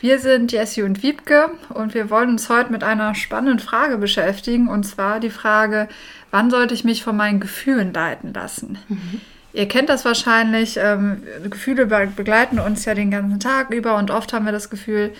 Wir sind Jessie und Wiebke und wir wollen uns heute mit einer spannenden Frage beschäftigen und zwar die Frage, wann sollte ich mich von meinen Gefühlen leiten lassen? Mhm. Ihr kennt das wahrscheinlich, ähm, Gefühle begleiten uns ja den ganzen Tag über und oft haben wir das Gefühl,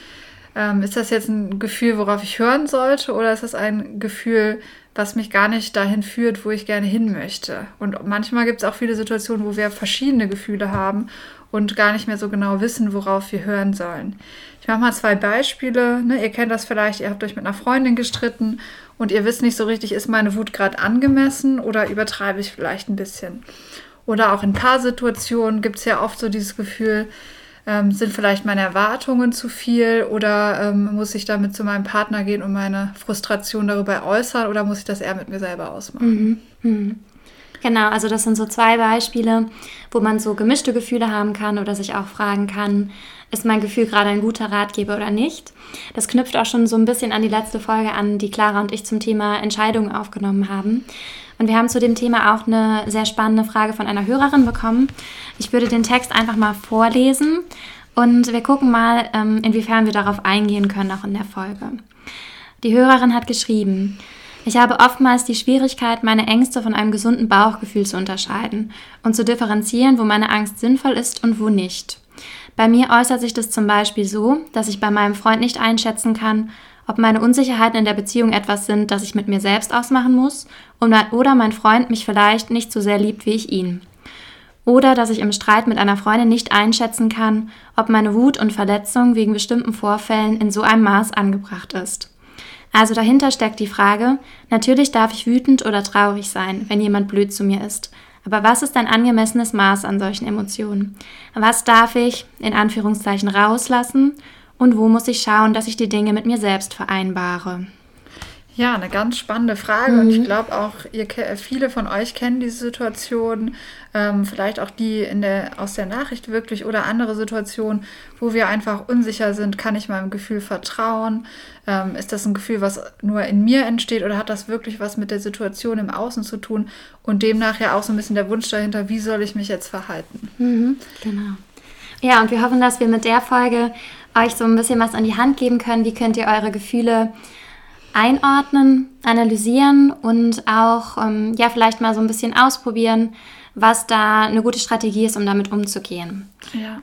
ähm, ist das jetzt ein Gefühl, worauf ich hören sollte oder ist das ein Gefühl, was mich gar nicht dahin führt, wo ich gerne hin möchte? Und manchmal gibt es auch viele Situationen, wo wir verschiedene Gefühle haben und gar nicht mehr so genau wissen, worauf wir hören sollen. Ich mache mal zwei Beispiele. Ne? Ihr kennt das vielleicht, ihr habt euch mit einer Freundin gestritten und ihr wisst nicht so richtig, ist meine Wut gerade angemessen oder übertreibe ich vielleicht ein bisschen. Oder auch in Paarsituationen gibt es ja oft so dieses Gefühl, ähm, sind vielleicht meine Erwartungen zu viel oder ähm, muss ich damit zu meinem Partner gehen und meine Frustration darüber äußern oder muss ich das eher mit mir selber ausmachen? Mhm. Mhm. Genau, also das sind so zwei Beispiele, wo man so gemischte Gefühle haben kann oder sich auch fragen kann, ist mein Gefühl gerade ein guter Ratgeber oder nicht. Das knüpft auch schon so ein bisschen an die letzte Folge an, die Clara und ich zum Thema Entscheidungen aufgenommen haben. Und wir haben zu dem Thema auch eine sehr spannende Frage von einer Hörerin bekommen. Ich würde den Text einfach mal vorlesen und wir gucken mal, ähm, inwiefern wir darauf eingehen können, auch in der Folge. Die Hörerin hat geschrieben, ich habe oftmals die Schwierigkeit, meine Ängste von einem gesunden Bauchgefühl zu unterscheiden und zu differenzieren, wo meine Angst sinnvoll ist und wo nicht. Bei mir äußert sich das zum Beispiel so, dass ich bei meinem Freund nicht einschätzen kann, ob meine Unsicherheiten in der Beziehung etwas sind, das ich mit mir selbst ausmachen muss, oder mein Freund mich vielleicht nicht so sehr liebt wie ich ihn. Oder dass ich im Streit mit einer Freundin nicht einschätzen kann, ob meine Wut und Verletzung wegen bestimmten Vorfällen in so einem Maß angebracht ist. Also dahinter steckt die Frage, natürlich darf ich wütend oder traurig sein, wenn jemand blöd zu mir ist, aber was ist ein angemessenes Maß an solchen Emotionen? Was darf ich in Anführungszeichen rauslassen und wo muss ich schauen, dass ich die Dinge mit mir selbst vereinbare? Ja, eine ganz spannende Frage mhm. und ich mhm. glaube auch, ihr, viele von euch kennen diese Situation, ähm, vielleicht auch die in der, aus der Nachricht wirklich oder andere Situationen, wo wir einfach unsicher sind, kann ich meinem Gefühl vertrauen? Ähm, ist das ein Gefühl, was nur in mir entsteht oder hat das wirklich was mit der Situation im Außen zu tun? Und demnach ja auch so ein bisschen der Wunsch dahinter, wie soll ich mich jetzt verhalten? Mhm, genau. Ja, und wir hoffen, dass wir mit der Folge euch so ein bisschen was an die Hand geben können. Wie könnt ihr eure Gefühle einordnen, analysieren und auch ähm, ja vielleicht mal so ein bisschen ausprobieren, was da eine gute Strategie ist, um damit umzugehen. Ja.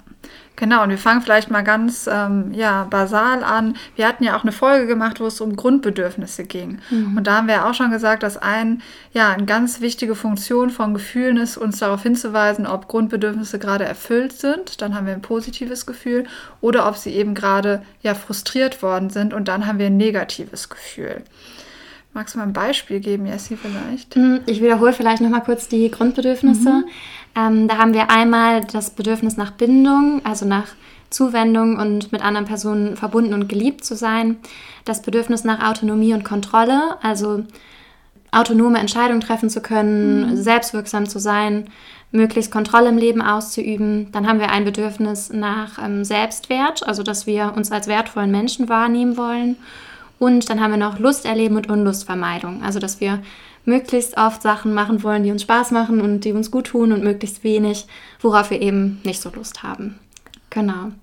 Genau, und wir fangen vielleicht mal ganz ähm, ja, basal an. Wir hatten ja auch eine Folge gemacht, wo es um Grundbedürfnisse ging. Mhm. Und da haben wir auch schon gesagt, dass ein, ja, eine ganz wichtige Funktion von Gefühlen ist, uns darauf hinzuweisen, ob Grundbedürfnisse gerade erfüllt sind. Dann haben wir ein positives Gefühl. Oder ob sie eben gerade ja, frustriert worden sind. Und dann haben wir ein negatives Gefühl. Magst du mal ein Beispiel geben, Jessie, vielleicht? Mhm, ich wiederhole vielleicht nochmal kurz die Grundbedürfnisse. Mhm. Ähm, da haben wir einmal das Bedürfnis nach Bindung, also nach Zuwendung und mit anderen Personen verbunden und geliebt zu sein. Das Bedürfnis nach Autonomie und Kontrolle, also autonome Entscheidungen treffen zu können, mhm. selbstwirksam zu sein, möglichst Kontrolle im Leben auszuüben. Dann haben wir ein Bedürfnis nach ähm, Selbstwert, also dass wir uns als wertvollen Menschen wahrnehmen wollen. Und dann haben wir noch Lust erleben und Unlustvermeidung, also dass wir möglichst oft Sachen machen wollen, die uns Spaß machen und die uns gut tun und möglichst wenig, worauf wir eben nicht so Lust haben. Genau.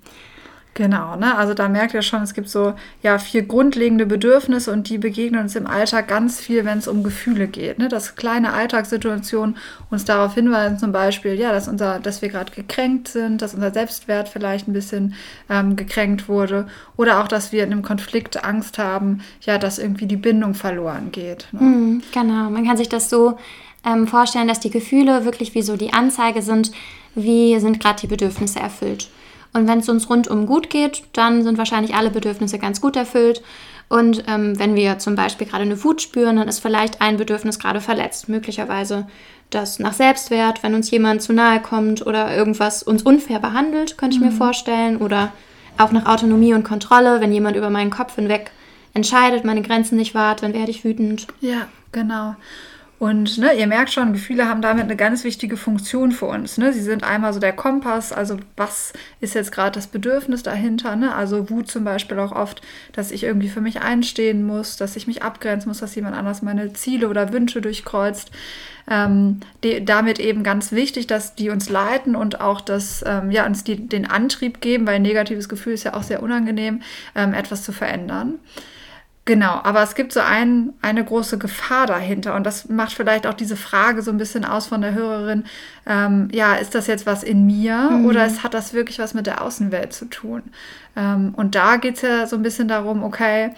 Genau, ne? Also da merkt ihr schon, es gibt so ja vier grundlegende Bedürfnisse und die begegnen uns im Alltag ganz viel, wenn es um Gefühle geht. Ne? Dass kleine Alltagssituationen uns darauf hinweisen, zum Beispiel, ja, dass unser, dass wir gerade gekränkt sind, dass unser Selbstwert vielleicht ein bisschen ähm, gekränkt wurde oder auch, dass wir in einem Konflikt Angst haben, ja, dass irgendwie die Bindung verloren geht. Ne? Mhm, genau, man kann sich das so ähm, vorstellen, dass die Gefühle wirklich wie so die Anzeige sind, wie sind gerade die Bedürfnisse erfüllt. Und wenn es uns rundum gut geht, dann sind wahrscheinlich alle Bedürfnisse ganz gut erfüllt. Und ähm, wenn wir zum Beispiel gerade eine Wut spüren, dann ist vielleicht ein Bedürfnis gerade verletzt. Möglicherweise das nach Selbstwert, wenn uns jemand zu nahe kommt oder irgendwas uns unfair behandelt, könnte ich mhm. mir vorstellen. Oder auch nach Autonomie und Kontrolle, wenn jemand über meinen Kopf hinweg entscheidet, meine Grenzen nicht wahrt, dann werde ich wütend. Ja, genau. Und ne, ihr merkt schon, Gefühle haben damit eine ganz wichtige Funktion für uns. Ne? Sie sind einmal so der Kompass, also was ist jetzt gerade das Bedürfnis dahinter? Ne? Also Wut zum Beispiel auch oft, dass ich irgendwie für mich einstehen muss, dass ich mich abgrenzen muss, dass jemand anders meine Ziele oder Wünsche durchkreuzt. Ähm, die, damit eben ganz wichtig, dass die uns leiten und auch dass ähm, ja, uns die, den Antrieb geben, weil ein negatives Gefühl ist ja auch sehr unangenehm, ähm, etwas zu verändern. Genau, aber es gibt so ein, eine große Gefahr dahinter und das macht vielleicht auch diese Frage so ein bisschen aus von der Hörerin, ähm, ja, ist das jetzt was in mir mhm. oder ist, hat das wirklich was mit der Außenwelt zu tun? Ähm, und da geht es ja so ein bisschen darum, okay,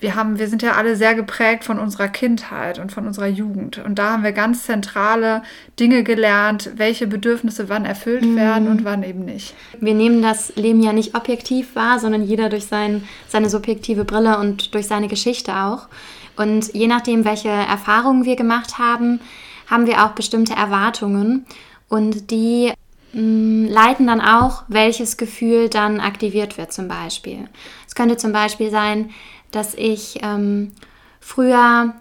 wir haben, wir sind ja alle sehr geprägt von unserer Kindheit und von unserer Jugend. Und da haben wir ganz zentrale Dinge gelernt, welche Bedürfnisse wann erfüllt mhm. werden und wann eben nicht. Wir nehmen das Leben ja nicht objektiv wahr, sondern jeder durch sein, seine subjektive Brille und durch seine Geschichte auch. Und je nachdem, welche Erfahrungen wir gemacht haben, haben wir auch bestimmte Erwartungen. Und die mm, leiten dann auch, welches Gefühl dann aktiviert wird zum Beispiel. Es könnte zum Beispiel sein, dass ich ähm, früher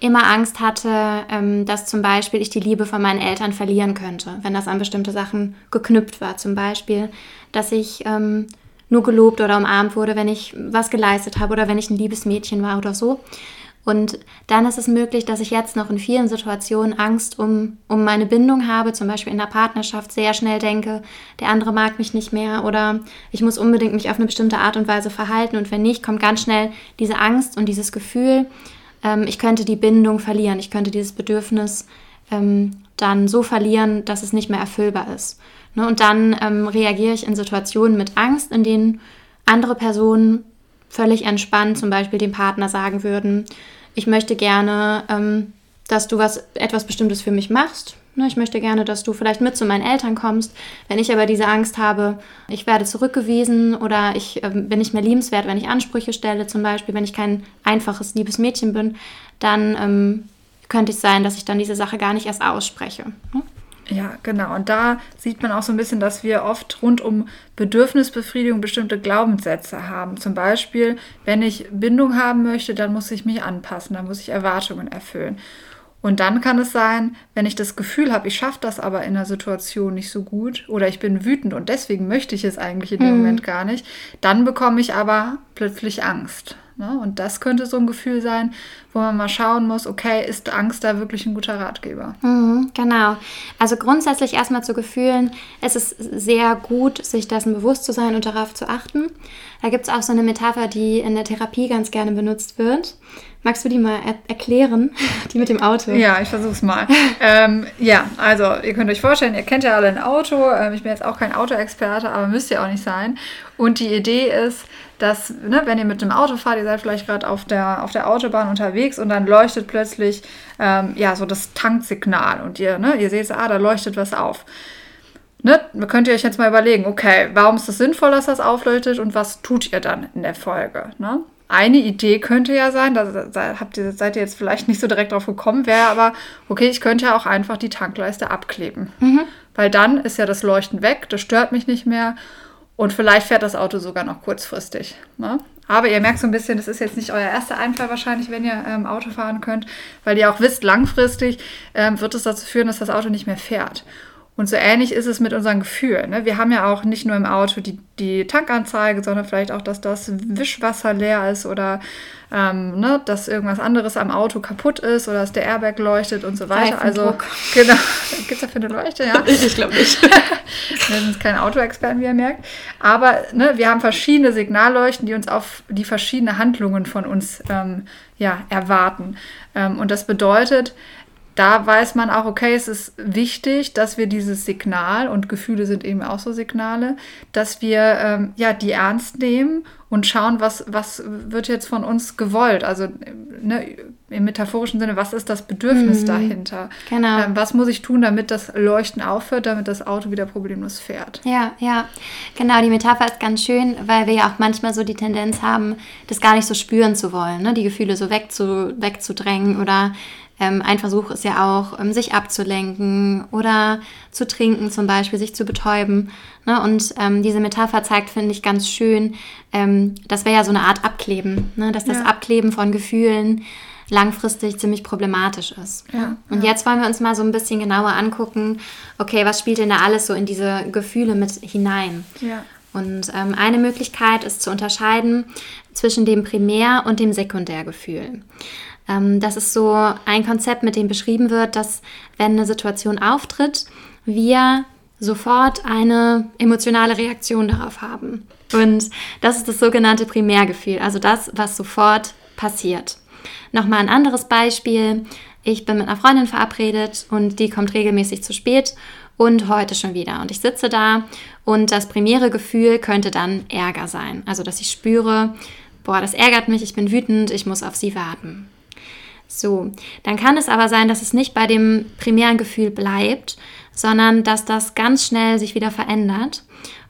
immer Angst hatte, ähm, dass zum Beispiel ich die Liebe von meinen Eltern verlieren könnte, wenn das an bestimmte Sachen geknüpft war. Zum Beispiel, dass ich ähm, nur gelobt oder umarmt wurde, wenn ich was geleistet habe oder wenn ich ein liebes Mädchen war oder so. Und dann ist es möglich, dass ich jetzt noch in vielen Situationen Angst um, um meine Bindung habe, zum Beispiel in der Partnerschaft sehr schnell denke, der andere mag mich nicht mehr oder ich muss unbedingt mich auf eine bestimmte Art und Weise verhalten und wenn nicht, kommt ganz schnell diese Angst und dieses Gefühl, ähm, ich könnte die Bindung verlieren, ich könnte dieses Bedürfnis ähm, dann so verlieren, dass es nicht mehr erfüllbar ist. Ne? Und dann ähm, reagiere ich in Situationen mit Angst, in denen andere Personen völlig entspannt zum Beispiel dem Partner sagen würden, ich möchte gerne, ähm, dass du was, etwas Bestimmtes für mich machst. Ne, ich möchte gerne, dass du vielleicht mit zu meinen Eltern kommst. Wenn ich aber diese Angst habe, ich werde zurückgewiesen oder ich äh, bin nicht mehr liebenswert, wenn ich Ansprüche stelle, zum Beispiel, wenn ich kein einfaches, liebes Mädchen bin, dann ähm, könnte es sein, dass ich dann diese Sache gar nicht erst ausspreche. Ne? Ja, genau. Und da sieht man auch so ein bisschen, dass wir oft rund um Bedürfnisbefriedigung bestimmte Glaubenssätze haben. Zum Beispiel, wenn ich Bindung haben möchte, dann muss ich mich anpassen, dann muss ich Erwartungen erfüllen. Und dann kann es sein, wenn ich das Gefühl habe, ich schaffe das aber in einer Situation nicht so gut oder ich bin wütend und deswegen möchte ich es eigentlich in dem mhm. Moment gar nicht, dann bekomme ich aber plötzlich Angst. Ne? Und das könnte so ein Gefühl sein, wo man mal schauen muss, okay, ist Angst da wirklich ein guter Ratgeber? Mhm, genau. Also grundsätzlich erstmal zu Gefühlen, es ist sehr gut, sich dessen bewusst zu sein und darauf zu achten. Da gibt es auch so eine Metapher, die in der Therapie ganz gerne benutzt wird. Magst du die mal er erklären? Die mit dem Auto. Ja, ich versuche es mal. ähm, ja, also ihr könnt euch vorstellen, ihr kennt ja alle ein Auto. Ähm, ich bin jetzt auch kein Autoexperte, aber müsst ihr auch nicht sein. Und die Idee ist, dass, ne, wenn ihr mit dem Auto fahrt, ihr seid vielleicht gerade auf der, auf der Autobahn unterwegs und dann leuchtet plötzlich ähm, ja, so das Tanksignal und ihr, ne, ihr seht, ah, da leuchtet was auf. Ne, könnt ihr euch jetzt mal überlegen, okay, warum ist es das sinnvoll, dass das aufleuchtet und was tut ihr dann in der Folge? Ne? Eine Idee könnte ja sein, da habt ihr, seid ihr jetzt vielleicht nicht so direkt drauf gekommen, wäre aber, okay, ich könnte ja auch einfach die Tankleiste abkleben. Mhm. Weil dann ist ja das Leuchten weg, das stört mich nicht mehr und vielleicht fährt das Auto sogar noch kurzfristig. Ne? Aber ihr merkt so ein bisschen, das ist jetzt nicht euer erster Einfall wahrscheinlich, wenn ihr ähm, Auto fahren könnt, weil ihr auch wisst, langfristig ähm, wird es dazu führen, dass das Auto nicht mehr fährt. Und so ähnlich ist es mit unseren Gefühlen. Ne? Wir haben ja auch nicht nur im Auto die, die Tankanzeige, sondern vielleicht auch, dass das Wischwasser leer ist oder ähm, ne, dass irgendwas anderes am Auto kaputt ist oder dass der Airbag leuchtet und so weiter. Also genau, gibt es dafür eine Leuchte, ja? ich glaube nicht. wir sind keine Autoexperten, wie ihr merkt. Aber ne, wir haben verschiedene Signalleuchten, die uns auf die verschiedenen Handlungen von uns ähm, ja, erwarten. Ähm, und das bedeutet, da weiß man auch, okay, es ist wichtig, dass wir dieses Signal, und Gefühle sind eben auch so Signale, dass wir ähm, ja, die ernst nehmen und schauen, was, was wird jetzt von uns gewollt. Also ne, im metaphorischen Sinne, was ist das Bedürfnis mhm. dahinter? Genau. Ähm, was muss ich tun, damit das Leuchten aufhört, damit das Auto wieder problemlos fährt? Ja, ja. Genau, die Metapher ist ganz schön, weil wir ja auch manchmal so die Tendenz haben, das gar nicht so spüren zu wollen, ne? die Gefühle so wegzu, wegzudrängen oder Ähm, ein Versuch ist ja auch, ähm, sich abzulenken oder zu trinken zum Beispiel, sich zu betäuben. Ne? Und ähm, diese Metapher zeigt, finde ich, ganz schön, ähm, das wäre ja so eine Art Abkleben, ne? dass das Ja. Abkleben von Gefühlen langfristig ziemlich problematisch ist. Ja, Und ja. jetzt wollen wir uns mal so ein bisschen genauer angucken, okay, was spielt denn da alles so in diese Gefühle mit hinein? Ja. Und ähm, eine Möglichkeit ist zu unterscheiden zwischen dem Primär- und dem Sekundärgefühl. Ähm, das ist so ein Konzept, mit dem beschrieben wird, dass wenn eine Situation auftritt, wir sofort eine emotionale Reaktion darauf haben. Und das ist das sogenannte Primärgefühl, also das, was sofort passiert. Nochmal ein anderes Beispiel. Ich bin mit einer Freundin verabredet und die kommt regelmäßig zu spät und heute schon wieder. Und ich sitze da und das primäre Gefühl könnte dann Ärger sein. Also, dass ich spüre, boah, das ärgert mich, ich bin wütend, ich muss auf sie warten. So, dann kann es aber sein, dass es nicht bei dem primären Gefühl bleibt, sondern dass das ganz schnell sich wieder verändert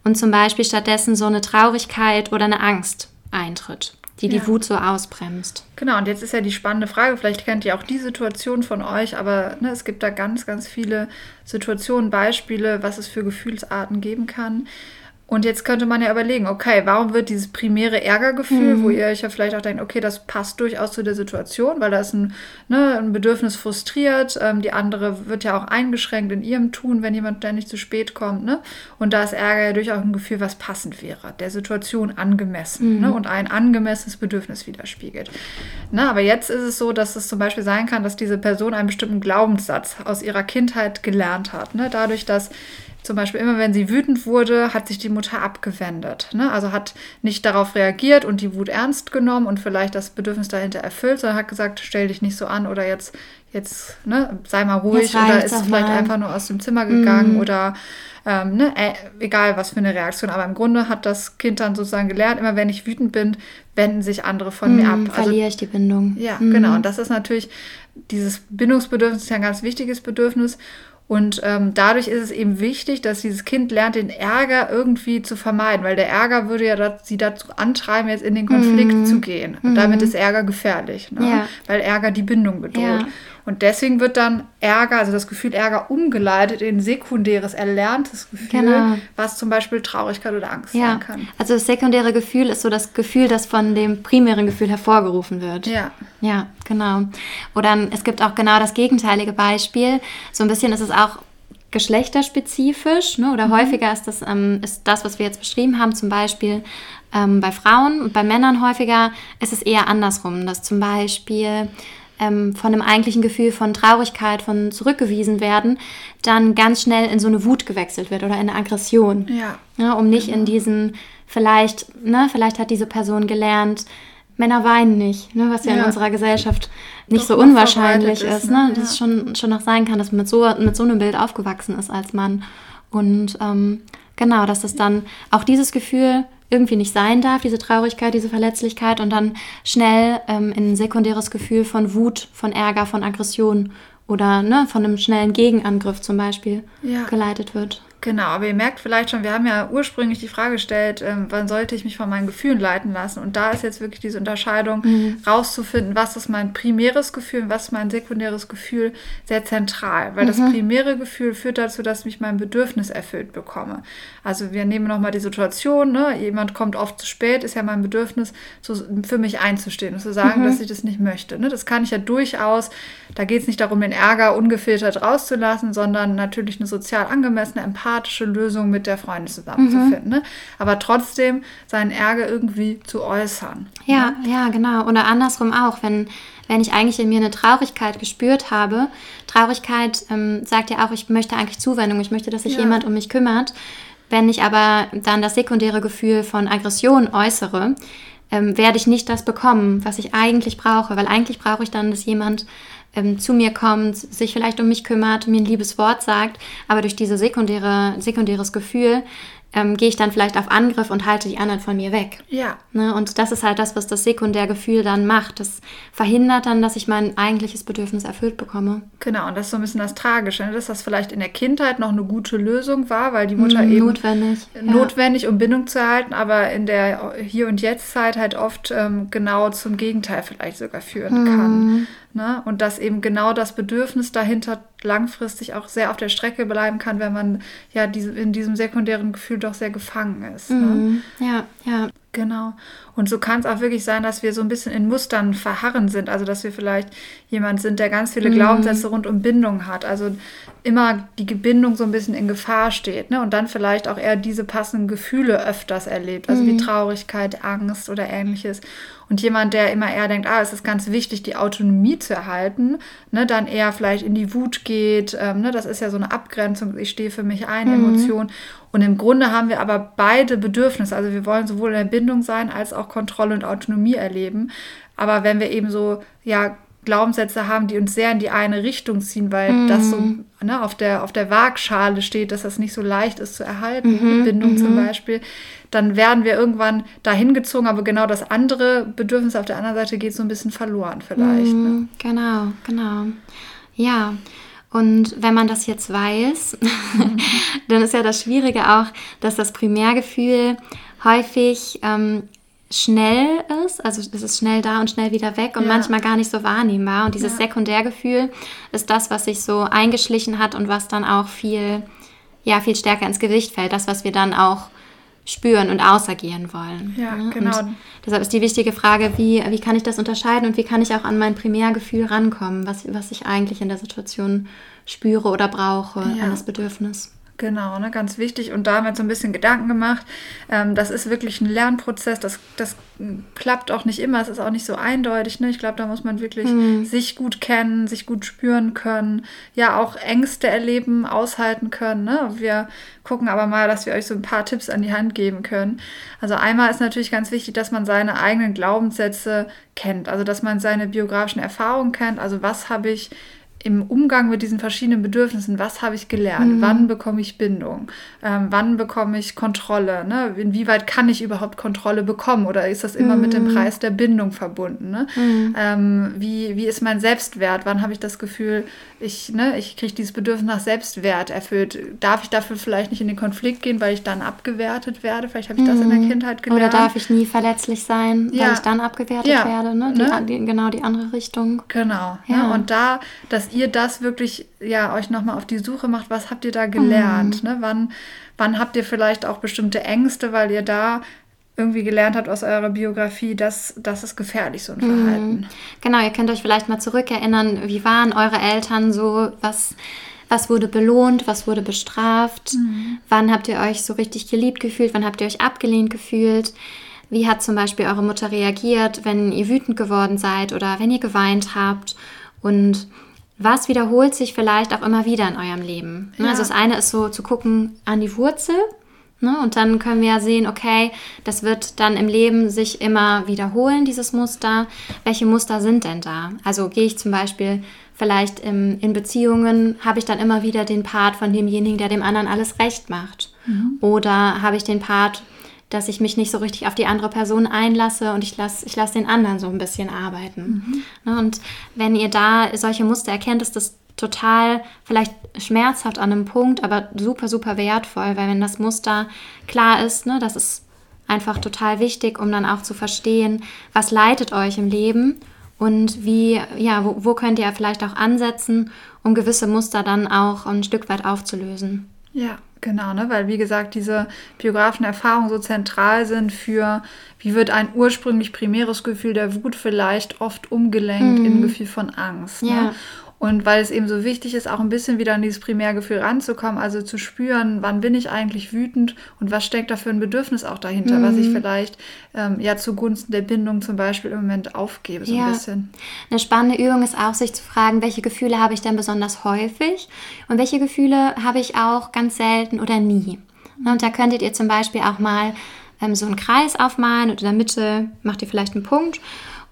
und zum Beispiel stattdessen so eine Traurigkeit oder eine Angst eintritt, die die Ja. Wut so ausbremst. Genau, und jetzt ist ja die spannende Frage, vielleicht kennt ihr auch die Situation von euch, aber ne, es gibt da ganz, ganz viele Situationen, Beispiele, was es für Gefühlsarten geben kann. Und jetzt könnte man ja überlegen, okay, warum wird dieses primäre Ärgergefühl, wo ihr euch ja vielleicht auch denkt, okay, das passt durchaus zu der Situation, weil da ist ein, ne, ein Bedürfnis frustriert, ähm, die andere wird ja auch eingeschränkt in ihrem Tun, wenn jemand ständig zu spät kommt, ne? Und da ist Ärger ja durchaus ein Gefühl, was passend wäre, der Situation angemessen, ne? Und ein angemessenes Bedürfnis widerspiegelt. Ne? Aber jetzt ist es so, dass es zum Beispiel sein kann, dass diese Person einen bestimmten Glaubenssatz aus ihrer Kindheit gelernt hat, ne? Dadurch, dass zum Beispiel immer, wenn sie wütend wurde, hat sich die Mutter abgewendet. Ne? Also hat nicht darauf reagiert und die Wut ernst genommen und vielleicht das Bedürfnis dahinter erfüllt, sondern hat gesagt, stell dich nicht so an oder jetzt, jetzt ne, sei mal ruhig oder ist vielleicht mal. einfach nur aus dem Zimmer gegangen oder ähm, ne, äh, egal was für eine Reaktion. Aber im Grunde hat das Kind dann sozusagen gelernt, immer wenn ich wütend bin, wenden sich andere von mir ab. Hm, Also verliere ich die Bindung. ja, Mhm. genau. Und das ist natürlich, dieses Bindungsbedürfnis ist ja ein ganz wichtiges Bedürfnis. Und ähm, dadurch ist es eben wichtig, dass dieses Kind lernt, den Ärger irgendwie zu vermeiden, weil der Ärger würde ja dat, sie dazu antreiben, jetzt in den Konflikt zu gehen. Und damit ist Ärger gefährlich, ne? Mhm. Ja. weil Ärger die Bindung bedroht. Ja. Und deswegen wird dann Ärger, also das Gefühl Ärger, umgeleitet in sekundäres, erlerntes Gefühl, Genau. was zum Beispiel Traurigkeit oder Angst Ja, sein kann. also das sekundäre Gefühl ist so das Gefühl, das von dem primären Gefühl hervorgerufen wird. Ja. Ja, genau. Oder es gibt auch genau das gegenteilige Beispiel. So ein bisschen ist es auch geschlechterspezifisch, ne? oder häufiger ist das, ähm, ist das, was wir jetzt beschrieben haben, zum Beispiel ähm, bei Frauen und bei Männern häufiger ist es eher andersrum, dass zum Beispiel ähm, von einem eigentlichen Gefühl von Traurigkeit, von zurückgewiesen werden, dann ganz schnell in so eine Wut gewechselt wird oder in eine Aggression. Ja. Ja, um nicht in diesen, vielleicht, ne, vielleicht hat diese Person gelernt, Männer weinen nicht, ne, was ja, in Ja. unserer Gesellschaft nicht Doch so unwahrscheinlich ist, ist, ne? ne? dass es Ja. schon, schon noch sein kann, dass man mit so, mit so einem Bild aufgewachsen ist als Mann. Und ähm, genau, dass es dann auch dieses Gefühl irgendwie nicht sein darf, diese Traurigkeit, diese Verletzlichkeit und dann schnell ähm, in ein sekundäres Gefühl von Wut, von Ärger, von Aggression oder ne, von einem schnellen Gegenangriff zum Beispiel Ja. geleitet wird. Genau, aber ihr merkt vielleicht schon, wir haben ja ursprünglich die Frage gestellt, ähm, wann sollte ich mich von meinen Gefühlen leiten lassen? Und da ist jetzt wirklich diese Unterscheidung rauszufinden, was ist mein primäres Gefühl und was ist mein sekundäres Gefühl, sehr zentral. Weil das primäre Gefühl führt dazu, dass ich mein Bedürfnis erfüllt bekomme. Also wir nehmen nochmal die Situation, ne? jemand kommt oft zu spät, ist ja mein Bedürfnis, so für mich einzustehen und zu sagen, dass ich das nicht möchte. Ne? Das kann ich ja durchaus, da geht es nicht darum, den Ärger ungefiltert rauszulassen, sondern natürlich eine sozial angemessene, empathische Lösung mit der Freundin zusammenzufinden. Ne? Aber trotzdem seinen Ärger irgendwie zu äußern. Ja, ja, genau. Oder andersrum auch, wenn, wenn ich eigentlich in mir eine Traurigkeit gespürt habe. Traurigkeit ähm, sagt ja auch, ich möchte eigentlich Zuwendung, ich möchte, dass sich Ja. jemand um mich kümmert. Wenn ich aber dann das sekundäre Gefühl von Aggression äußere, ähm, werde ich nicht das bekommen, was ich eigentlich brauche. Weil eigentlich brauche ich dann, dass jemand ähm, zu mir kommt, sich vielleicht um mich kümmert, mir ein liebes Wort sagt. Aber durch dieses sekundäre, sekundäres Gefühl ähm, gehe ich dann vielleicht auf Angriff und halte die anderen von mir weg. Ja, Ne? Und das ist halt das, was das Sekundärgefühl dann macht. Das verhindert dann, dass ich mein eigentliches Bedürfnis erfüllt bekomme. genau. Und das ist so ein bisschen das Tragische, ne? dass das vielleicht in der Kindheit noch eine gute Lösung war, weil die Mutter Mhm, eben notwendig, ja. notwendig, um Bindung zu erhalten, aber in der Hier- und Jetzt-Zeit halt oft ähm, genau zum Gegenteil vielleicht sogar führen Mhm. kann. Ne? Und dass eben genau das Bedürfnis dahinter langfristig auch sehr auf der Strecke bleiben kann, wenn man ja diese, in diesem sekundären Gefühl doch sehr gefangen ist. Ne? Mhm. Ja, ja. Genau. Und so kann es auch wirklich sein, dass wir so ein bisschen in Mustern verharren sind. Also, dass wir vielleicht jemand sind, der ganz viele mhm. Glaubenssätze rund um Bindung hat. Also immer die Bindung so ein bisschen in Gefahr steht. Ne? Und dann vielleicht auch eher diese passenden Gefühle öfters erlebt. Also mhm. wie Traurigkeit, Angst oder ähnliches. Und jemand, der immer eher denkt, ah, es ist ganz wichtig, die Autonomie zu erhalten, ne, dann eher vielleicht in die Wut geht. Ähm, ne, das ist ja so eine Abgrenzung, ich stehe für mich ein, mhm. Emotion. Und im Grunde haben wir aber beide Bedürfnisse. Also wir wollen sowohl in der Bindung sein, als auch Kontrolle und Autonomie erleben. Aber wenn wir eben so, ja, Glaubenssätze haben, die uns sehr in die eine Richtung ziehen, weil mm. das so ne, auf, der, auf der Waagschale steht, dass das nicht so leicht ist zu erhalten, mm -hmm, Bindung mm -hmm. zum mhm. Beispiel, dann werden wir irgendwann dahin gezogen, aber genau das andere Bedürfnis auf der anderen Seite geht so ein bisschen verloren vielleicht. Ne? Mhm, genau, genau. Ja, und wenn man das jetzt weiß, dann ist ja das Schwierige auch, dass das Primärgefühl häufig ähm, schnell ist, also es ist schnell da und schnell wieder weg und ja. manchmal gar nicht so wahrnehmbar. Und dieses ja. Sekundärgefühl ist das, was sich so eingeschlichen hat und was dann auch viel, ja, viel stärker ins Gewicht fällt. Das, was wir dann auch spüren und ausagieren wollen. Ja, ne? genau. Und deshalb ist die wichtige Frage, wie, wie kann ich das unterscheiden und wie kann ich auch an mein Primärgefühl rankommen, was, was ich eigentlich in der Situation spüre oder brauche, ja. an das Bedürfnis. Genau, ne, ganz wichtig. Und da haben wir so ein bisschen Gedanken gemacht. Ähm, das ist wirklich ein Lernprozess. Das, das klappt auch nicht immer. Es ist auch nicht so eindeutig. Ne? Ich glaube, da muss man wirklich mhm. sich gut kennen, sich gut spüren können. Ja, auch Ängste erleben, aushalten können. Ne? Wir gucken aber mal, dass wir euch so ein paar Tipps an die Hand geben können. Also einmal ist natürlich ganz wichtig, dass man seine eigenen Glaubenssätze kennt. Also dass man seine biografischen Erfahrungen kennt. Also was habe ich im Umgang mit diesen verschiedenen Bedürfnissen, was habe ich gelernt? Mhm. Wann bekomme ich Bindung? Ähm, wann bekomme ich Kontrolle? Ne? Inwieweit kann ich überhaupt Kontrolle bekommen? Oder ist das immer mhm. mit dem mhm. Preis der Bindung verbunden? Ne? Mhm. Ähm, wie, wie ist mein Selbstwert? Wann habe ich das Gefühl, ich, ne, ich kriege dieses Bedürfnis nach Selbstwert erfüllt? Darf ich dafür vielleicht nicht in den Konflikt gehen, weil ich dann abgewertet werde? Vielleicht habe ich das in der mhm. Kindheit gelernt. Oder darf ich nie verletzlich sein, ja. weil ich dann abgewertet ja. werde? Ne? Die, ne? die, genau die andere Richtung. Genau. Ja. Ne? Und da, das ihr das wirklich, ja, euch nochmal auf die Suche macht, was habt ihr da gelernt? Mhm. Ne? Wann, wann habt ihr vielleicht auch bestimmte Ängste, weil ihr da irgendwie gelernt habt aus eurer Biografie, dass das ist gefährlich, so ein mhm. Verhalten. Genau, ihr könnt euch vielleicht mal zurückerinnern, wie waren eure Eltern so, was, was wurde belohnt, was wurde bestraft, mhm. wann habt ihr euch so richtig geliebt gefühlt, wann habt ihr euch abgelehnt gefühlt, wie hat zum Beispiel eure Mutter reagiert, wenn ihr wütend geworden seid oder wenn ihr geweint habt und was wiederholt sich vielleicht auch immer wieder in eurem Leben. Ne? Ja. Also das eine ist so zu gucken an die Wurzel ne? und dann können wir ja sehen, okay, das wird dann im Leben sich immer wiederholen, dieses Muster. Welche Muster sind denn da? Also gehe ich zum Beispiel vielleicht im, in Beziehungen, habe ich dann immer wieder den Part von demjenigen, der dem anderen alles recht macht. Mhm. Oder habe ich den Part dass ich mich nicht so richtig auf die andere Person einlasse und ich lasse ich lass den anderen so ein bisschen arbeiten. Mhm. Ne, und wenn ihr da solche Muster erkennt, ist das total vielleicht schmerzhaft an einem Punkt, aber super, super wertvoll, weil wenn das Muster klar ist, ne, das ist einfach total wichtig, um dann auch zu verstehen, was leitet euch im Leben und wie, ja, wo, wo könnt ihr vielleicht auch ansetzen, um gewisse Muster dann auch ein Stück weit aufzulösen. Ja, Genau, ne? weil wie gesagt, diese biografischen Erfahrungen so zentral sind für, wie wird ein ursprünglich primäres Gefühl der Wut vielleicht oft umgelenkt mhm. in ein Gefühl von Angst. Ne? Und weil es eben so wichtig ist, auch ein bisschen wieder an dieses Primärgefühl ranzukommen, also zu spüren, wann bin ich eigentlich wütend und was steckt da für ein Bedürfnis auch dahinter, mhm. was ich mhm. vielleicht ähm, ja zugunsten der Bindung zum Beispiel im Moment aufgebe, so ja. ein bisschen. Eine spannende Übung ist auch, sich zu fragen, welche Gefühle habe ich denn besonders häufig und welche Gefühle habe ich auch ganz selten oder nie. Und da könntet ihr zum Beispiel auch mal ähm, so einen Kreis aufmalen und in der Mitte macht ihr vielleicht einen Punkt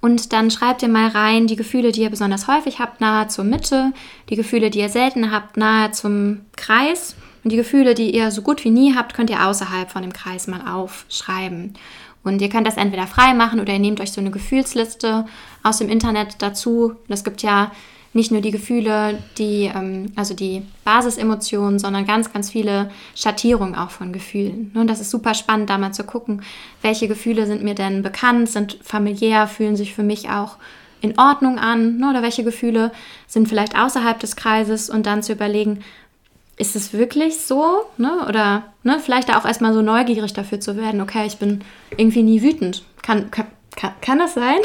und dann schreibt ihr mal rein die Gefühle, die ihr besonders häufig habt, nahe zur Mitte, die Gefühle, die ihr selten habt, nahe zum Kreis. Und die Gefühle, die ihr so gut wie nie habt, könnt ihr außerhalb von dem Kreis mal aufschreiben. Und ihr könnt das entweder frei machen oder ihr nehmt euch so eine Gefühlsliste aus dem Internet dazu. Es gibt ja nicht nur die Gefühle, die, ähm, also die Basisemotionen, sondern ganz, ganz viele Schattierungen auch von Gefühlen. Und das ist super spannend, da mal zu gucken, welche Gefühle sind mir denn bekannt, sind familiär, fühlen sich für mich auch in Ordnung an ne? oder welche Gefühle sind vielleicht außerhalb des Kreises und dann zu überlegen, ist es wirklich so? Ne? Oder ne, vielleicht auch erstmal so neugierig dafür zu werden, okay, ich bin irgendwie nie wütend. Kann, kann, kann, kann das sein?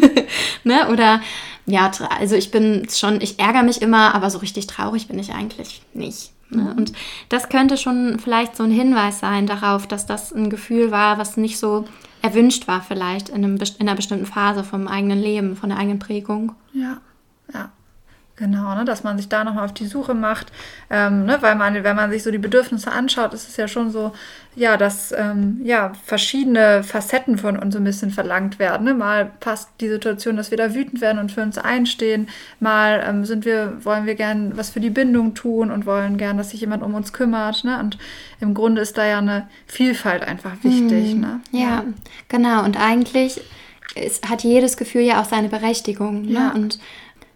Ne? Oder ja, also ich bin schon, ich ärgere mich immer, aber so richtig traurig bin ich eigentlich nicht. Ne? Mhm. Und das könnte schon vielleicht so ein Hinweis sein darauf, dass das ein Gefühl war, was nicht so erwünscht war, vielleicht in, einem, in einer bestimmten Phase vom eigenen Leben, von der eigenen Prägung. Ja, ja. Genau, ne, dass man sich da nochmal auf die Suche macht, ähm, ne, weil man, wenn man sich so die Bedürfnisse anschaut, ist es ja schon so, ja, dass ähm, ja, verschiedene Facetten von uns ein bisschen verlangt werden. Ne? Mal passt die Situation, dass wir da wütend werden und für uns einstehen, mal ähm, sind wir, wollen wir gern was für die Bindung tun und wollen gern, dass sich jemand um uns kümmert. Ne? Und im Grunde ist da ja eine Vielfalt einfach wichtig. Hm, ne? ja, ja, genau. Und eigentlich ist, hat jedes Gefühl ja auch seine Berechtigung. Ne? Ja. Und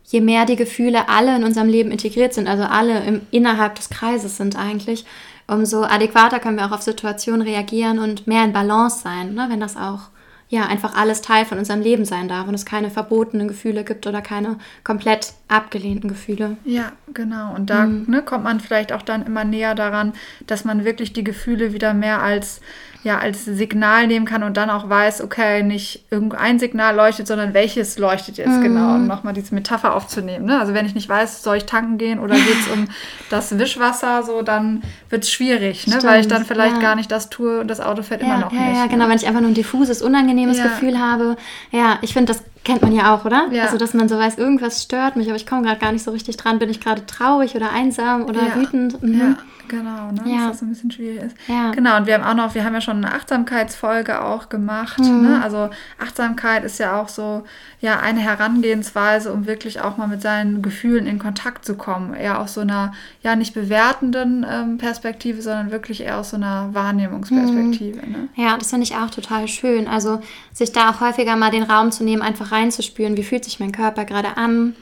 je mehr die Gefühle alle in unserem Leben integriert sind, also alle im, innerhalb des Kreises sind eigentlich, umso adäquater können wir auch auf Situationen reagieren und mehr in Balance sein, ne? wenn das auch ja einfach alles Teil von unserem Leben sein darf und es keine verbotenen Gefühle gibt oder keine komplett abgelehnten Gefühle. Ja, genau. Und da mhm. ne, kommt man vielleicht auch dann immer näher daran, dass man wirklich die Gefühle wieder mehr als ja als Signal nehmen kann und dann auch weiß, okay, nicht irgendein Signal leuchtet, sondern welches leuchtet jetzt mhm. genau, um nochmal diese Metapher aufzunehmen. Ne? Also wenn ich nicht weiß, soll ich tanken gehen oder geht es um das Wischwasser, so dann wird es schwierig, ne? weil ich dann vielleicht ja. gar nicht das tue und das Auto fährt ja, immer noch ja, nicht. Ja, genau, ne? wenn ich einfach nur ein diffuses, unangenehmes Gefühl habe. Ja, ich finde, das kennt man ja auch, oder? Ja. Also, dass man so weiß, irgendwas stört mich, aber ich komme gerade gar nicht so richtig dran. Bin ich gerade traurig oder einsam oder wütend? Mhm. Ja. Genau, ne? Ja. dass das ein bisschen schwierig ist. Ja. Genau, und wir haben auch noch, wir haben ja schon eine Achtsamkeitsfolge auch gemacht. Mhm. Ne? Also Achtsamkeit ist ja auch so, ja, eine Herangehensweise, um wirklich auch mal mit seinen Gefühlen in Kontakt zu kommen. Eher aus so einer, ja, nicht bewertenden ähm, Perspektive, sondern wirklich eher aus so einer Wahrnehmungsperspektive. Mhm. Ne? Ja, das finde ich auch total schön. Also sich da auch häufiger mal den Raum zu nehmen, einfach reinzuspüren, wie fühlt sich mein Körper gerade an,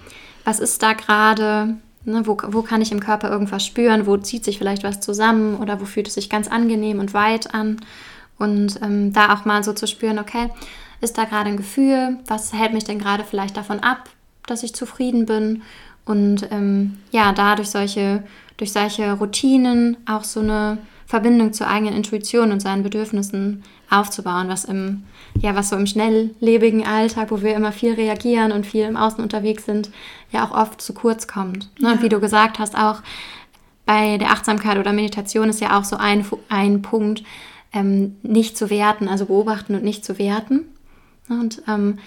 was ist da gerade, Ne, wo, wo kann ich im Körper irgendwas spüren? Wo zieht sich vielleicht was zusammen? Oder wo fühlt es sich ganz angenehm und weit an? Und ähm, da auch mal so zu spüren, okay, ist da gerade ein Gefühl? Was hält mich denn gerade vielleicht davon ab, dass ich zufrieden bin? Und ähm, ja, da durch solche, durch solche Routinen auch so eine Verbindung zur eigenen Intuition und seinen Bedürfnissen aufzubauen, was im, ja, was so im schnelllebigen Alltag, wo wir immer viel reagieren und viel im Außen unterwegs sind, ja auch oft zu kurz kommt. Ja. Und wie du gesagt hast, auch bei der Achtsamkeit oder Meditation ist ja auch so ein, ein Punkt, ähm, nicht zu werten, also beobachten und nicht zu werten. Und ähm,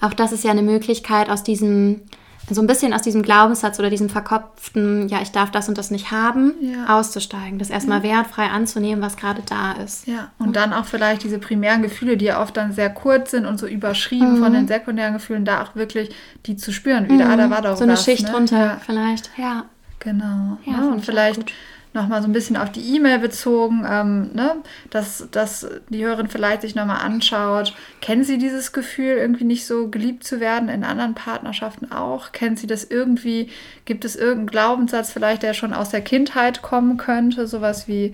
auch das ist ja eine Möglichkeit, aus diesem so ein bisschen aus diesem Glaubenssatz oder diesem verkopften, ja, ich darf das und das nicht haben, ja. auszusteigen. Das erstmal ja. wertfrei anzunehmen, was gerade da ist. Ja, und dann auch vielleicht diese primären Gefühle, die ja oft dann sehr kurz sind und so überschrieben mhm. von den sekundären Gefühlen, da auch wirklich die zu spüren. Wieder, mhm. ah, da war doch So eine Schicht ne? drunter vielleicht, ja. Genau. Ja, und vielleicht nochmal so ein bisschen auf die E-Mail bezogen, ähm, ne, dass, dass die Hörerin vielleicht sich nochmal anschaut, kennen Sie dieses Gefühl, irgendwie nicht so geliebt zu werden, in anderen Partnerschaften auch? Kennen Sie das irgendwie, gibt es irgendeinen Glaubenssatz vielleicht, der schon aus der Kindheit kommen könnte, sowas wie,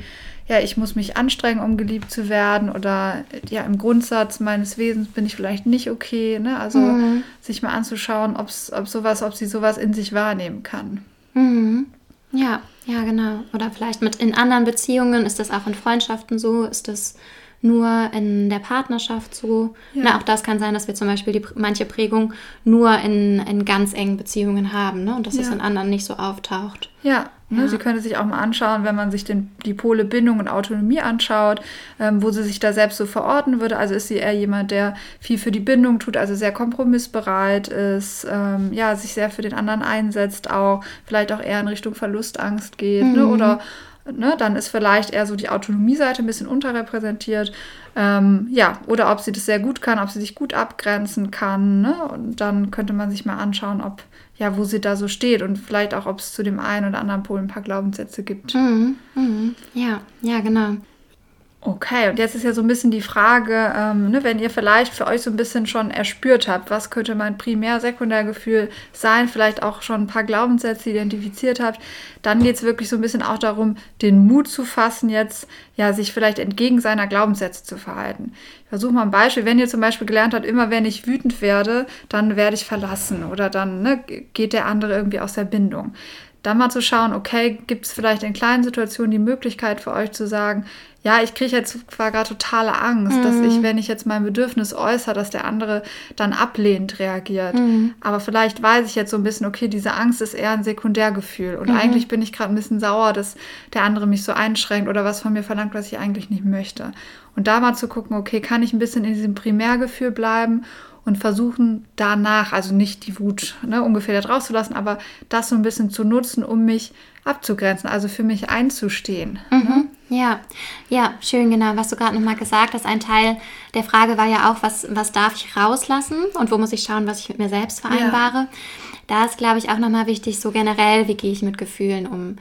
ja, ich muss mich anstrengen, um geliebt zu werden oder ja, im Grundsatz meines Wesens bin ich vielleicht nicht okay, ne? Also mhm. sich mal anzuschauen, ob's, ob sowas, ob sie sowas in sich wahrnehmen kann. Mhm. Ja, ja, genau. Oder vielleicht mit in anderen Beziehungen, ist das auch in Freundschaften so, ist das nur in der Partnerschaft so. Ja. Na, auch das kann sein, dass wir zum Beispiel die, manche Prägung nur in, in ganz engen Beziehungen haben ne? und dass ja. es in anderen nicht so auftaucht. Ja, Ne? Ja. Sie könnte sich auch mal anschauen, wenn man sich den, die Pole Bindung und Autonomie anschaut, ähm, wo sie sich da selbst so verorten würde. Also ist sie eher jemand, der viel für die Bindung tut, also sehr kompromissbereit ist, ähm, ja, sich sehr für den anderen einsetzt, auch vielleicht auch eher in Richtung Verlustangst geht, ne? mhm. ne? oder Ne, dann ist vielleicht eher so die Autonomie-Seite ein bisschen unterrepräsentiert. Ähm, ja, oder ob sie das sehr gut kann, ob sie sich gut abgrenzen kann. Ne? Und dann könnte man sich mal anschauen, ob ja, wo sie da so steht und vielleicht auch, ob es zu dem einen oder anderen Pol ein paar Glaubenssätze gibt. Mhm, mhm. Ja, ja, genau. Okay, und jetzt ist ja so ein bisschen die Frage, ähm, ne, wenn ihr vielleicht für euch so ein bisschen schon erspürt habt, was könnte mein Primär-Sekundärgefühl sein, vielleicht auch schon ein paar Glaubenssätze identifiziert habt, dann geht es wirklich so ein bisschen auch darum, den Mut zu fassen, jetzt ja sich vielleicht entgegen seiner Glaubenssätze zu verhalten. Ich versuche mal ein Beispiel, wenn ihr zum Beispiel gelernt habt, immer wenn ich wütend werde, dann werde ich verlassen oder dann ne, geht der andere irgendwie aus der Bindung dann mal zu schauen, okay, gibt es vielleicht in kleinen Situationen die Möglichkeit für euch zu sagen, ja, ich kriege jetzt zwar gerade totale Angst, mhm. dass ich, mhm. wenn ich jetzt mein Bedürfnis äußere, dass der andere dann ablehnend reagiert. Mhm. Aber vielleicht weiß ich jetzt so ein bisschen, okay, diese Angst ist eher ein Sekundärgefühl. Und mhm. eigentlich bin ich gerade ein bisschen sauer, dass der andere mich so einschränkt oder was von mir verlangt, was ich eigentlich nicht möchte. Und da mal zu gucken, okay, kann ich ein bisschen in diesem Primärgefühl bleiben und versuchen danach, also nicht die Wut ne, ungefähr da draus zu lassen, aber das so ein bisschen zu nutzen, um mich abzugrenzen, also für mich einzustehen. Ne? Mhm. Ne? Ja, ja, schön, genau. Was du gerade nochmal gesagt hast, ein Teil der Frage war ja auch, was, was darf ich rauslassen und wo muss ich schauen, was ich mit mir selbst vereinbare. Ja. Da ist, glaube ich, auch nochmal wichtig, so generell, wie gehe ich mit Gefühlen um.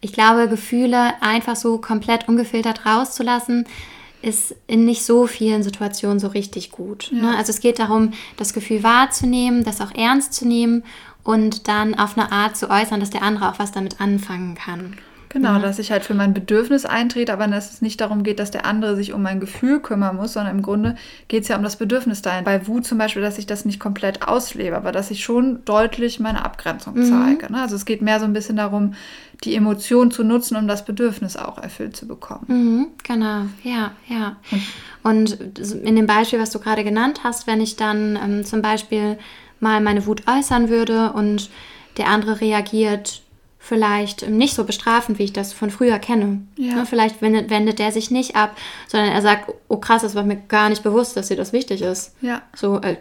Ich glaube, Gefühle einfach so komplett ungefiltert rauszulassen, ist in nicht so vielen Situationen so richtig gut. Ja. Ne? Also es geht darum, das Gefühl wahrzunehmen, das auch ernst zu nehmen und dann auf eine Art zu äußern, dass der andere auch was damit anfangen kann. Genau, ja. dass ich halt für mein Bedürfnis eintrete, aber dass es nicht darum geht, dass der andere sich um mein Gefühl kümmern muss, sondern im Grunde geht es ja um das Bedürfnis dahin. Bei Wut zum Beispiel, dass ich das nicht komplett auslebe, aber dass ich schon deutlich meine Abgrenzung mhm. zeige. Ne? Also es geht mehr so ein bisschen darum, die Emotion zu nutzen, um das Bedürfnis auch erfüllt zu bekommen. Mhm, genau, ja, ja. Und in dem Beispiel, was du gerade genannt hast, wenn ich dann ähm, zum Beispiel mal meine Wut äußern würde und der andere reagiert vielleicht nicht so bestrafend, wie ich das von früher kenne. Ja. Ne, vielleicht wendet, wendet der sich nicht ab, sondern er sagt, oh krass, das war mir gar nicht bewusst, dass dir das wichtig ist. Ja. So, äh,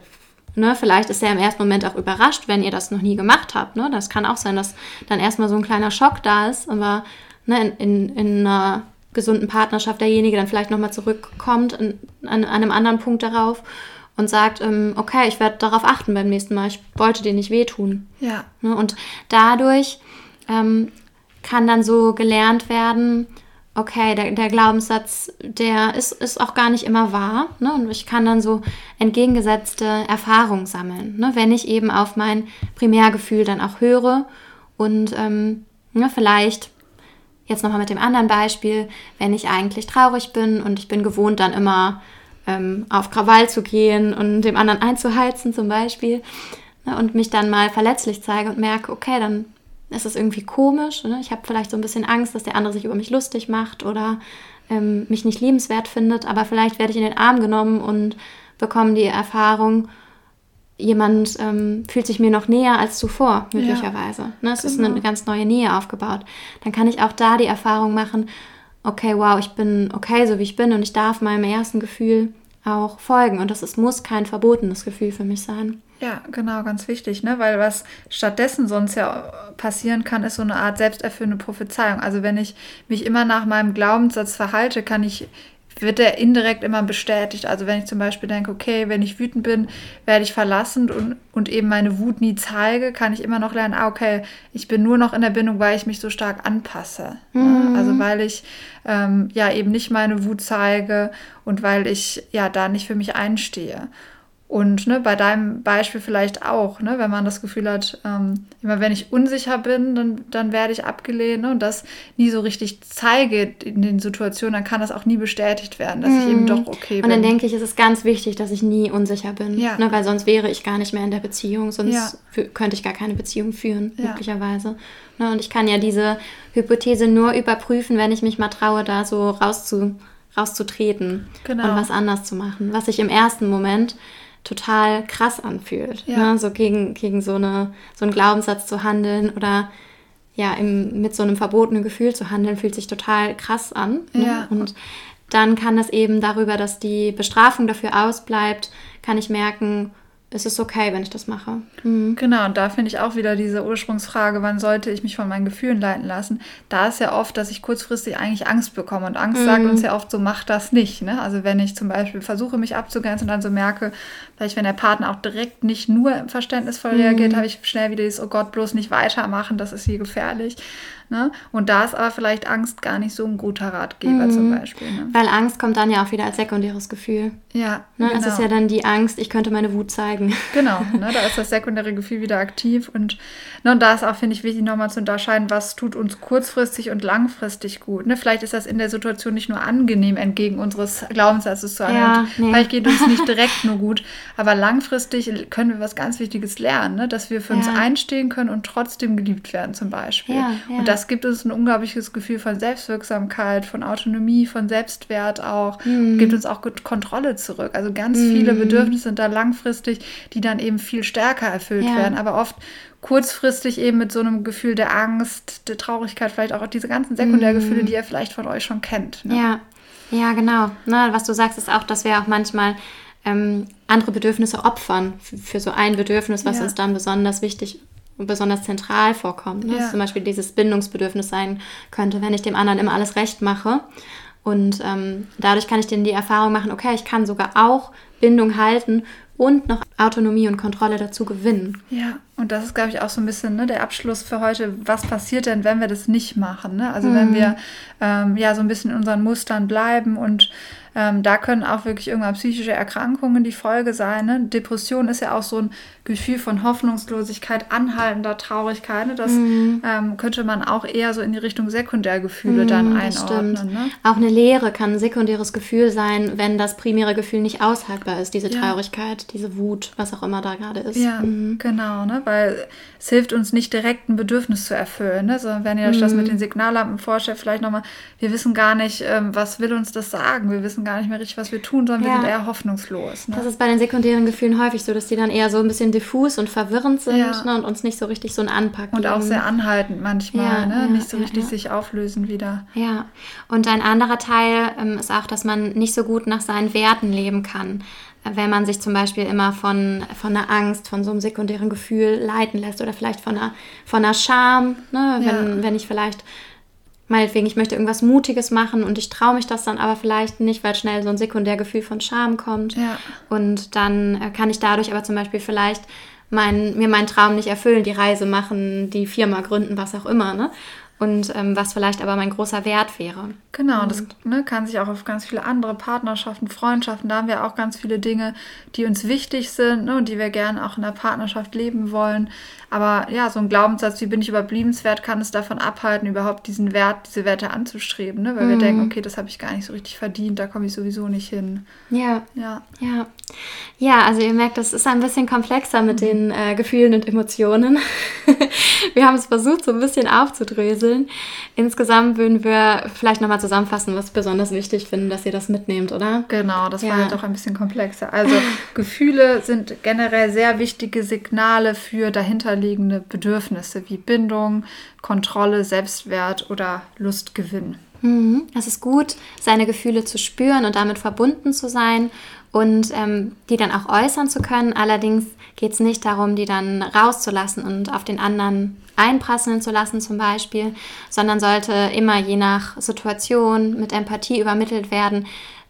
ne, vielleicht ist er im ersten Moment auch überrascht, wenn ihr das noch nie gemacht habt. Ne? Das kann auch sein, dass dann erstmal so ein kleiner Schock da ist, aber ne, in, in, in einer gesunden Partnerschaft derjenige dann vielleicht nochmal zurückkommt in, an, an einem anderen Punkt darauf und sagt, ähm, okay, ich werde darauf achten beim nächsten Mal, ich wollte dir nicht wehtun. Ja. Ne, und dadurch ähm, kann dann so gelernt werden, okay, der, der Glaubenssatz, der ist, ist auch gar nicht immer wahr. Ne? Und ich kann dann so entgegengesetzte Erfahrungen sammeln, ne? wenn ich eben auf mein Primärgefühl dann auch höre und ähm, ne, vielleicht jetzt nochmal mit dem anderen Beispiel, wenn ich eigentlich traurig bin und ich bin gewohnt dann immer ähm, auf Krawall zu gehen und dem anderen einzuheizen zum Beispiel ne, und mich dann mal verletzlich zeige und merke, okay, dann ist es irgendwie komisch. Ne? Ich habe vielleicht so ein bisschen Angst, dass der andere sich über mich lustig macht oder ähm, mich nicht liebenswert findet, aber vielleicht werde ich in den Arm genommen und bekomme die Erfahrung, jemand ähm, fühlt sich mir noch näher als zuvor, möglicherweise. Ja, ne? Es genau. ist eine, eine ganz neue Nähe aufgebaut. Dann kann ich auch da die Erfahrung machen, okay, wow, ich bin okay, so wie ich bin und ich darf meinem ersten Gefühl auch folgen. Und das ist, muss kein verbotenes Gefühl für mich sein. Ja, genau, ganz wichtig, ne? Weil was stattdessen sonst ja passieren kann, ist so eine Art selbsterfüllende Prophezeiung. Also wenn ich mich immer nach meinem Glaubenssatz verhalte, kann ich wird der indirekt immer bestätigt. Also wenn ich zum Beispiel denke, okay, wenn ich wütend bin, werde ich verlassen und, und eben meine Wut nie zeige, kann ich immer noch lernen, ah, okay, ich bin nur noch in der Bindung, weil ich mich so stark anpasse. Ne? Mhm. Also weil ich ähm, ja eben nicht meine Wut zeige und weil ich ja da nicht für mich einstehe. Und ne, bei deinem Beispiel vielleicht auch, ne, wenn man das Gefühl hat, ähm, immer wenn ich unsicher bin, dann, dann werde ich abgelehnt ne, und das nie so richtig zeige in den Situationen, dann kann das auch nie bestätigt werden, dass mm. ich eben mhm. doch okay bin. Und dann denke ich, es ist ganz wichtig, dass ich nie unsicher bin, ja. ne, weil sonst wäre ich gar nicht mehr in der Beziehung, sonst ja. könnte ich gar keine Beziehung führen, ja. möglicherweise. Ne, und ich kann ja diese Hypothese nur überprüfen, wenn ich mich mal traue, da so rauszu, rauszutreten genau. und was anders zu machen, was ich im ersten Moment total krass anfühlt. Ja. Ne? So gegen, gegen so, eine, so einen Glaubenssatz zu handeln oder ja, im, mit so einem verbotenen Gefühl zu handeln, fühlt sich total krass an. Ne? Ja. Und dann kann das eben darüber, dass die Bestrafung dafür ausbleibt, kann ich merken, es ist okay, wenn ich das mache. Mhm. Genau, und da finde ich auch wieder diese Ursprungsfrage, wann sollte ich mich von meinen Gefühlen leiten lassen? Da ist ja oft, dass ich kurzfristig eigentlich Angst bekomme. Und Angst mhm. sagt uns ja oft so, mach das nicht. Ne? Also wenn ich zum Beispiel versuche, mich abzugrenzen und dann so merke, vielleicht wenn der Partner auch direkt nicht nur verständnisvoll mhm. reagiert, habe ich schnell wieder dieses, oh Gott, bloß nicht weitermachen, das ist hier gefährlich. Ne? Und da ist aber vielleicht Angst gar nicht so ein guter Ratgeber mhm. zum Beispiel. Ne? Weil Angst kommt dann ja auch wieder als sekundäres Gefühl. Ja. Ne? Genau. Es ist ja dann die Angst, ich könnte meine Wut zeigen. Genau, ne? da ist das sekundäre Gefühl wieder aktiv. Und, ne, und da ist auch, finde ich, wichtig, nochmal zu unterscheiden, was tut uns kurzfristig und langfristig gut. Ne? Vielleicht ist das in der Situation nicht nur angenehm, entgegen unseres Glaubenssatzes zu handeln. Ja, nee. Vielleicht geht uns nicht direkt nur gut, aber langfristig können wir was ganz Wichtiges lernen, ne? dass wir für ja. uns einstehen können und trotzdem geliebt werden zum Beispiel. Ja, und das gibt uns ein unglaubliches Gefühl von Selbstwirksamkeit, von Autonomie, von Selbstwert auch, mhm. gibt uns auch Kontrolle zurück. Also ganz mhm. viele Bedürfnisse sind da langfristig, die dann eben viel stärker erfüllt werden, aber oft kurzfristig eben mit so einem Gefühl der Angst, der Traurigkeit, vielleicht auch diese ganzen Sekundärgefühle, mhm. die ihr vielleicht von euch schon kennt. Ne? Ja, ja, genau. Ne, was du sagst, ist auch, dass wir auch manchmal ähm, andere Bedürfnisse opfern für, für, so ein Bedürfnis, was ja. uns dann besonders wichtig besonders zentral vorkommt. Ne? Ja. zum Beispiel dieses Bindungsbedürfnis sein könnte, wenn ich dem anderen immer alles recht mache. Und ähm, dadurch kann ich dann die Erfahrung machen, okay, ich kann sogar auch Bindung halten und noch Autonomie und Kontrolle dazu gewinnen. Ja, und das ist, glaube ich, auch so ein bisschen ne, der Abschluss für heute. Was passiert denn, wenn wir das nicht machen? Ne? Also mhm. wenn wir ähm, ja so ein bisschen in unseren Mustern bleiben und ähm, da können auch wirklich irgendwann psychische Erkrankungen die Folge sein. Ne? Depression ist ja auch so ein Gefühl von Hoffnungslosigkeit, anhaltender Traurigkeit. Ne? Das mhm. ähm, könnte man auch eher so in die Richtung Sekundärgefühle mhm, dann einordnen. Ne? Auch eine Leere kann ein sekundäres Gefühl sein, wenn das primäre Gefühl nicht aushaltbar ist, diese ja. Traurigkeit, diese Wut, was auch immer da gerade ist. Ja, mhm. genau, ne? Weil es hilft uns nicht direkt ein Bedürfnis zu erfüllen, ne? sondern wenn ihr euch das mit mhm. den Signallampen vorstellt, vielleicht nochmal, wir wissen gar nicht, ähm, was will uns das sagen, wir wissen gar nicht mehr richtig, was wir tun, sondern ja. wir sind eher hoffnungslos. Ne? Das ist bei den sekundären Gefühlen häufig so, dass die dann eher so ein bisschen diffus und verwirrend sind ja. ne? und uns nicht so richtig so ein Anpacken. Und auch sehr anhaltend manchmal, ja, ne? nicht so richtig sich auflösen wieder. Ja, und ein anderer Teil ähm, ist auch, dass man nicht so gut nach seinen Werten leben kann wenn man sich zum Beispiel immer von, von einer Angst, von so einem sekundären Gefühl leiten lässt oder vielleicht von einer, von einer Scham, ne? wenn, ja. wenn ich vielleicht meinetwegen, ich möchte irgendwas Mutiges machen und ich traue mich das dann aber vielleicht nicht, weil schnell so ein Sekundärgefühl von Scham kommt. Ja. Und dann äh, kann ich dadurch aber zum Beispiel vielleicht mein, mir meinen Traum nicht erfüllen, die Reise machen, die Firma gründen, was auch immer. Ne? Und ähm, was vielleicht aber mein großer Wert wäre. Genau, und das ne, kann sich auch auf ganz viele andere Partnerschaften, Freundschaften, da haben wir auch ganz viele Dinge, die uns wichtig sind ne, und die wir gerne auch in der Partnerschaft leben wollen. Aber ja, so ein Glaubenssatz, wie bin ich überbliebenswert, kann es davon abhalten, überhaupt diesen Wert, diese Werte anzustreben, ne? weil mhm. wir denken, okay, das habe ich gar nicht so richtig verdient, da komme ich sowieso nicht hin. Ja. Ja. Ja, ja also ihr merkt, das ist ein bisschen komplexer mit mhm. den äh, Gefühlen und Emotionen. wir haben es versucht, so ein bisschen aufzudröseln. Insgesamt würden wir vielleicht nochmal zusammenfassen, was besonders wichtig finden, dass ihr das mitnehmt, oder? Genau, das ja. war halt doch ein bisschen komplexer. Also Gefühle sind generell sehr wichtige Signale für dahinterliegende dahinterliegende Bedürfnisse wie Bindung, Kontrolle, Selbstwert oder Lustgewinn. Mhm. Es ist gut, seine Gefühle zu spüren und damit verbunden zu sein und ähm, die dann auch äußern zu können. Allerdings geht es nicht darum, die dann rauszulassen und auf den anderen einprasseln zu lassen zum Beispiel, sondern sollte immer je nach Situation mit Empathie übermittelt werden,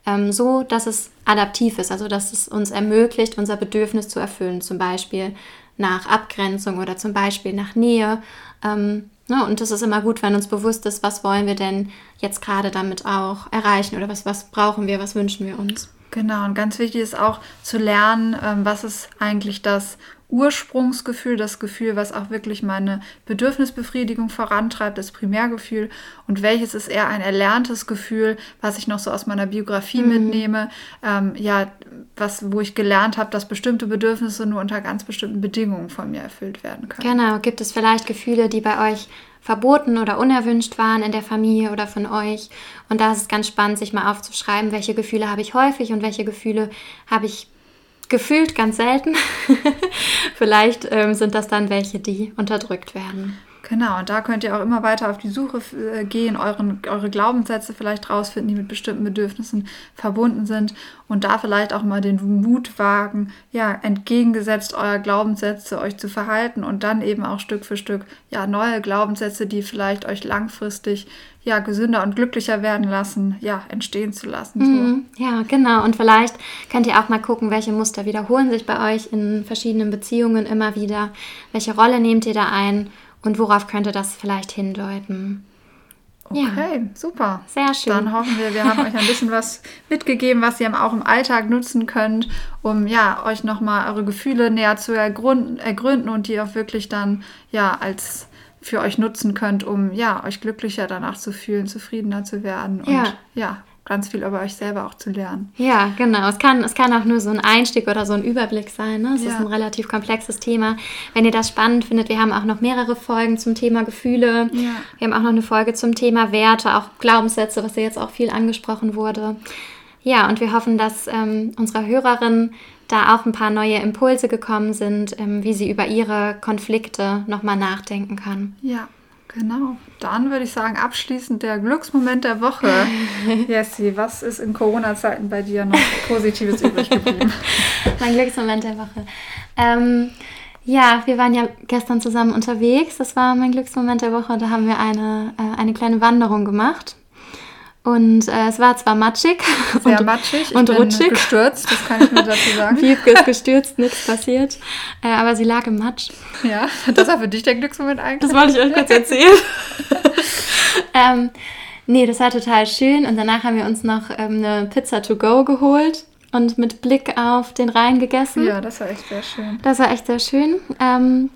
ähm, so dass es adaptiv ist, also dass es uns ermöglicht, unser Bedürfnis zu erfüllen, zum Beispiel nach Abgrenzung oder zum Beispiel nach Nähe. Ähm, ne? Und das ist immer gut, wenn uns bewusst ist, was wollen wir denn jetzt gerade damit auch erreichen oder was, was brauchen wir, was wünschen wir uns. Genau, und ganz wichtig ist auch zu lernen, ähm, was ist eigentlich das Ursprungsgefühl, das Gefühl, was auch wirklich meine Bedürfnisbefriedigung vorantreibt, das Primärgefühl und welches ist eher ein erlerntes Gefühl, was ich noch so aus meiner Biografie mhm. mitnehme, ähm, ja, was, wo ich gelernt habe, dass bestimmte Bedürfnisse nur unter ganz bestimmten Bedingungen von mir erfüllt werden können. Genau, gibt es vielleicht Gefühle, die bei euch verboten oder unerwünscht waren in der Familie oder von euch. Und da ist es ganz spannend, sich mal aufzuschreiben, welche Gefühle habe ich häufig und welche Gefühle habe ich gefühlt ganz selten. Vielleicht ähm, sind das dann welche, die unterdrückt werden. Genau, und da könnt ihr auch immer weiter auf die Suche äh, gehen, euren, eure Glaubenssätze vielleicht rausfinden, die mit bestimmten Bedürfnissen verbunden sind und da vielleicht auch mal den Mut wagen, ja, entgegengesetzt eurer Glaubenssätze euch zu verhalten und dann eben auch Stück für Stück, ja, neue Glaubenssätze, die vielleicht euch langfristig, ja, gesünder und glücklicher werden lassen, ja, entstehen zu lassen. So. Mhm, ja, genau. Und vielleicht könnt ihr auch mal gucken, welche Muster wiederholen sich bei euch in verschiedenen Beziehungen immer wieder. Welche Rolle nehmt ihr da ein? und worauf könnte das vielleicht hindeuten. Okay, ja. super. Sehr schön. Dann hoffen wir, wir haben euch ein bisschen was mitgegeben, was ihr auch im Alltag nutzen könnt, um ja, euch nochmal eure Gefühle näher zu ergründen, ergründen und die auch wirklich dann ja als für euch nutzen könnt, um ja, euch glücklicher danach zu fühlen, zufriedener zu werden und ja, ja ganz viel über euch selber auch zu lernen. Ja, genau. Es kann, es kann auch nur so ein Einstieg oder so ein Überblick sein. Ne? Es ja. ist ein relativ komplexes Thema. Wenn ihr das spannend findet, wir haben auch noch mehrere Folgen zum Thema Gefühle. Ja. Wir haben auch noch eine Folge zum Thema Werte, auch Glaubenssätze, was ja jetzt auch viel angesprochen wurde. Ja, und wir hoffen, dass ähm, unsere Hörerinnen da auch ein paar neue Impulse gekommen sind, ähm, wie sie über ihre Konflikte nochmal nachdenken kann. Ja. Genau. Dann würde ich sagen, abschließend der Glücksmoment der Woche. Jessie, was ist in Corona-Zeiten bei dir noch Positives übrig geblieben? mein Glücksmoment der Woche. Ähm, ja, wir waren ja gestern zusammen unterwegs. Das war mein Glücksmoment der Woche. Da haben wir eine, äh, eine kleine Wanderung gemacht und äh, es war zwar matschig. Sehr und, matschig. Ich und bin rutschig. gestürzt, das kann ich mir dazu sagen. Wiebke ist gestürzt, nichts passiert. Äh, aber sie lag im Matsch. Ja, das war für dich der Glücksmoment eigentlich. Das wollte ich euch kurz erzählen. ähm, nee, das war total schön. Und danach haben wir uns noch ähm, eine Pizza to go geholt und mit Blick auf den Rhein gegessen. Ja, das war echt sehr schön. Das war echt sehr schön. Ähm,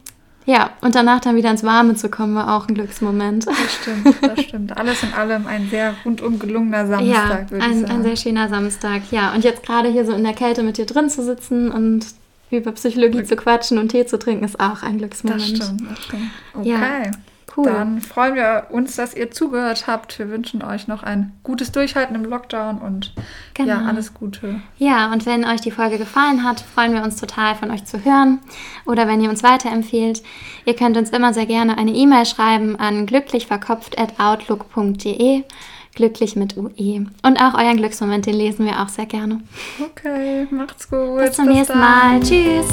ja, und danach dann wieder ins Warme zu kommen, war auch ein Glücksmoment. Das stimmt, das stimmt. Alles in allem ein sehr rundum gelungener Samstag, ja, würde ein, ich sagen. ein sehr schöner Samstag, ja. Und jetzt gerade hier so in der Kälte mit dir drin zu sitzen und über Psychologie okay. zu quatschen und Tee zu trinken, ist auch ein Glücksmoment. Das stimmt, das stimmt. Okay. Ja. Cool. Dann freuen wir uns, dass ihr zugehört habt. Wir wünschen euch noch ein gutes Durchhalten im Lockdown und genau. ja, alles Gute. Ja, und wenn euch die Folge gefallen hat, freuen wir uns total von euch zu hören oder wenn ihr uns weiterempfehlt. Ihr könnt uns immer sehr gerne eine E-Mail schreiben an glücklichverkopft@outlook.de. Glücklich mit UE. Und auch euren Glücksmoment, den lesen wir auch sehr gerne. Okay, macht's gut. Bis zum Bis nächsten dann. Mal. Tschüss.